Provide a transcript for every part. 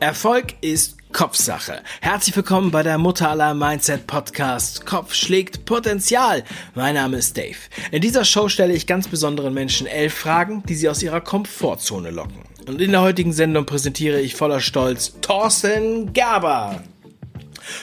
Erfolg ist Kopfsache. Herzlich willkommen bei der Mutter aller Mindset Podcast. Kopf schlägt Potenzial. Mein Name ist Dave. In dieser Show stelle ich ganz besonderen Menschen elf Fragen, die sie aus ihrer Komfortzone locken. Und in der heutigen Sendung präsentiere ich voller Stolz Thorsten Gerber.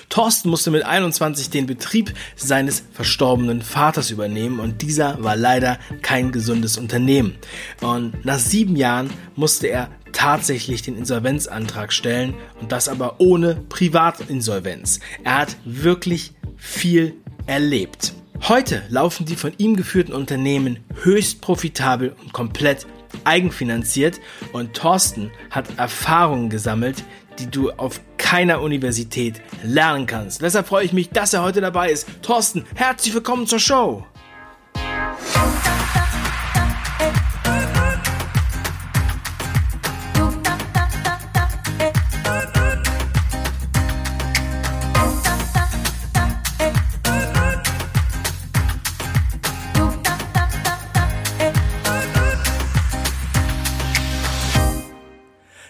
Thorsten musste mit 21 den Betrieb seines verstorbenen Vaters übernehmen und dieser war leider kein gesundes Unternehmen. Und nach sieben Jahren musste er tatsächlich den Insolvenzantrag stellen und das aber ohne Privatinsolvenz. Er hat wirklich viel erlebt. Heute laufen die von ihm geführten Unternehmen höchst profitabel und komplett eigenfinanziert und Thorsten hat Erfahrungen gesammelt, die du auf keiner Universität lernen kannst. Deshalb freue ich mich, dass er heute dabei ist. Thorsten, herzlich willkommen zur Show.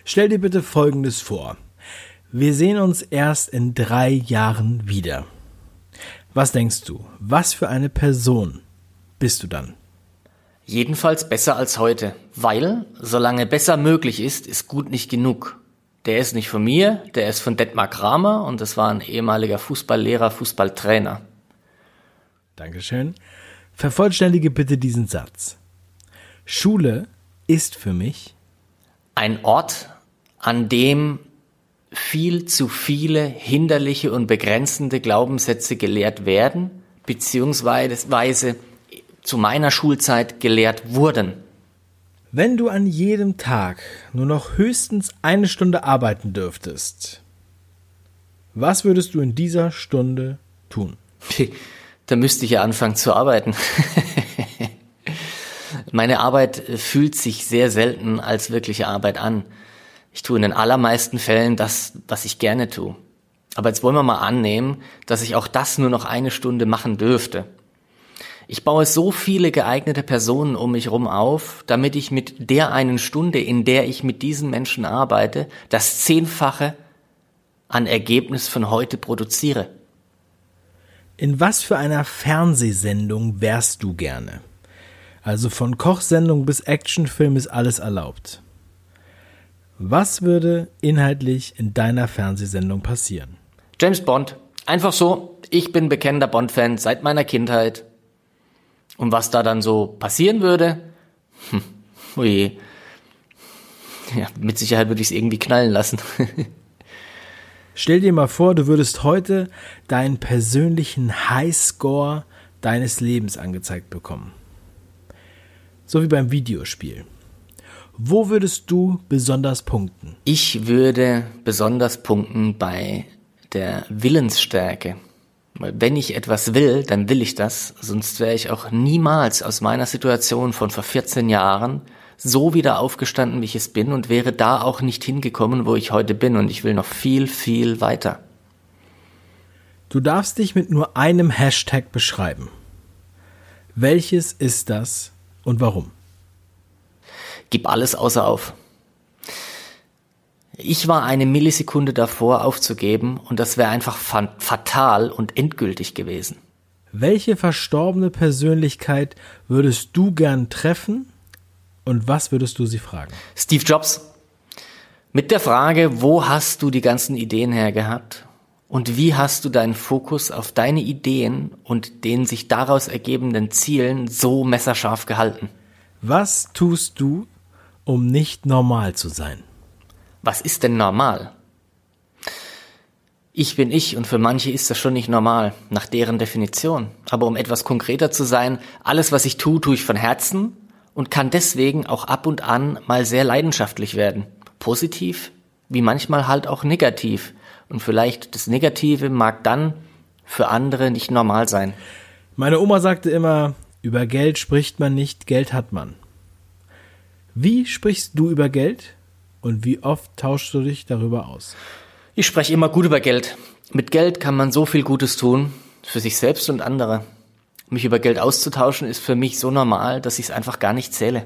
Stell dir bitte Folgendes vor. Wir sehen uns erst in drei Jahren wieder. Was denkst du? Was für eine Person bist du dann? Jedenfalls besser als heute, weil solange besser möglich ist, ist gut nicht genug. Der ist nicht von mir, der ist von Detmar Kramer und das war ein ehemaliger Fußballlehrer, Fußballtrainer. Dankeschön. Vervollständige bitte diesen Satz. Schule ist für mich ein Ort, an dem viel zu viele hinderliche und begrenzende Glaubenssätze gelehrt werden, beziehungsweise zu meiner Schulzeit gelehrt wurden. Wenn du an jedem Tag nur noch höchstens eine Stunde arbeiten dürftest, was würdest du in dieser Stunde tun? Da müsste ich ja anfangen zu arbeiten. Meine Arbeit fühlt sich sehr selten als wirkliche Arbeit an. Ich tue in den allermeisten Fällen das, was ich gerne tue. Aber jetzt wollen wir mal annehmen, dass ich auch das nur noch eine Stunde machen dürfte. Ich baue so viele geeignete Personen um mich herum auf, damit ich mit der einen Stunde, in der ich mit diesen Menschen arbeite, das Zehnfache an Ergebnis von heute produziere. In was für einer Fernsehsendung wärst du gerne? Also von Kochsendung bis Actionfilm ist alles erlaubt. Was würde inhaltlich in deiner Fernsehsendung passieren? James Bond. Einfach so, ich bin bekennender Bond-Fan seit meiner Kindheit. Und was da dann so passieren würde? Hm, oje. Ja, mit Sicherheit würde ich es irgendwie knallen lassen. Stell dir mal vor, du würdest heute deinen persönlichen Highscore deines Lebens angezeigt bekommen. So wie beim Videospiel. Wo würdest du besonders punkten? Ich würde besonders punkten bei der Willensstärke. Weil wenn ich etwas will, dann will ich das, sonst wäre ich auch niemals aus meiner Situation von vor 14 Jahren so wieder aufgestanden, wie ich es bin und wäre da auch nicht hingekommen, wo ich heute bin und ich will noch viel, viel weiter. Du darfst dich mit nur einem Hashtag beschreiben. Welches ist das und warum? Gib alles außer auf. Ich war eine Millisekunde davor aufzugeben und das wäre einfach fatal und endgültig gewesen. Welche verstorbene Persönlichkeit würdest du gern treffen und was würdest du sie fragen? Steve Jobs. Mit der Frage, wo hast du die ganzen Ideen her gehabt und wie hast du deinen Fokus auf deine Ideen und den sich daraus ergebenden Zielen so messerscharf gehalten? Was tust du, um nicht normal zu sein. Was ist denn normal? Ich bin ich und für manche ist das schon nicht normal, nach deren Definition. Aber um etwas konkreter zu sein, alles, was ich tue, tue ich von Herzen und kann deswegen auch ab und an mal sehr leidenschaftlich werden. Positiv, wie manchmal halt auch negativ. Und vielleicht das Negative mag dann für andere nicht normal sein. Meine Oma sagte immer, über Geld spricht man nicht, Geld hat man. Wie sprichst du über Geld und wie oft tauschst du dich darüber aus? Ich spreche immer gut über Geld. Mit Geld kann man so viel Gutes tun, für sich selbst und andere. Mich über Geld auszutauschen ist für mich so normal, dass ich es einfach gar nicht zähle.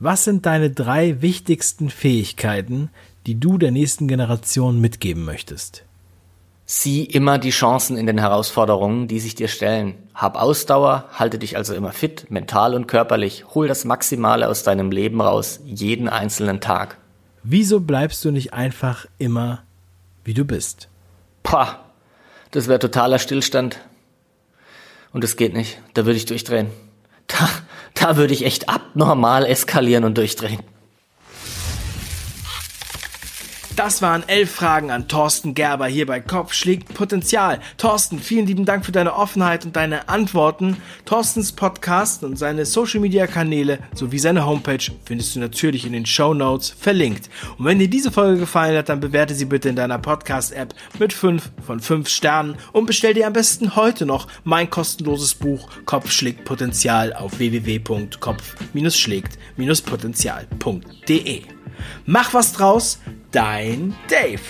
Was sind deine drei wichtigsten Fähigkeiten, die du der nächsten Generation mitgeben möchtest? Sieh immer die Chancen in den Herausforderungen, die sich dir stellen. Hab Ausdauer, halte dich also immer fit, mental und körperlich. Hol das Maximale aus deinem Leben raus, jeden einzelnen Tag. Wieso bleibst du nicht einfach immer, wie du bist? Pah, das wäre totaler Stillstand. Und das geht nicht. Da würde ich durchdrehen. Da, da würde ich echt abnormal eskalieren und durchdrehen. Das waren elf Fragen an Thorsten Gerber hier bei Kopf schlägt Potenzial. Thorsten, vielen lieben Dank für deine Offenheit und deine Antworten. Thorstens Podcast und seine Social Media Kanäle sowie seine Homepage findest du natürlich in den Show Notes verlinkt. Und wenn dir diese Folge gefallen hat, dann bewerte sie bitte in deiner Podcast-App mit 5 von 5 Sternen und bestell dir am besten heute noch mein kostenloses Buch Kopf schlägt Potenzial auf www.kopf-schlägt-potenzial.de. Mach was draus, dein Dave.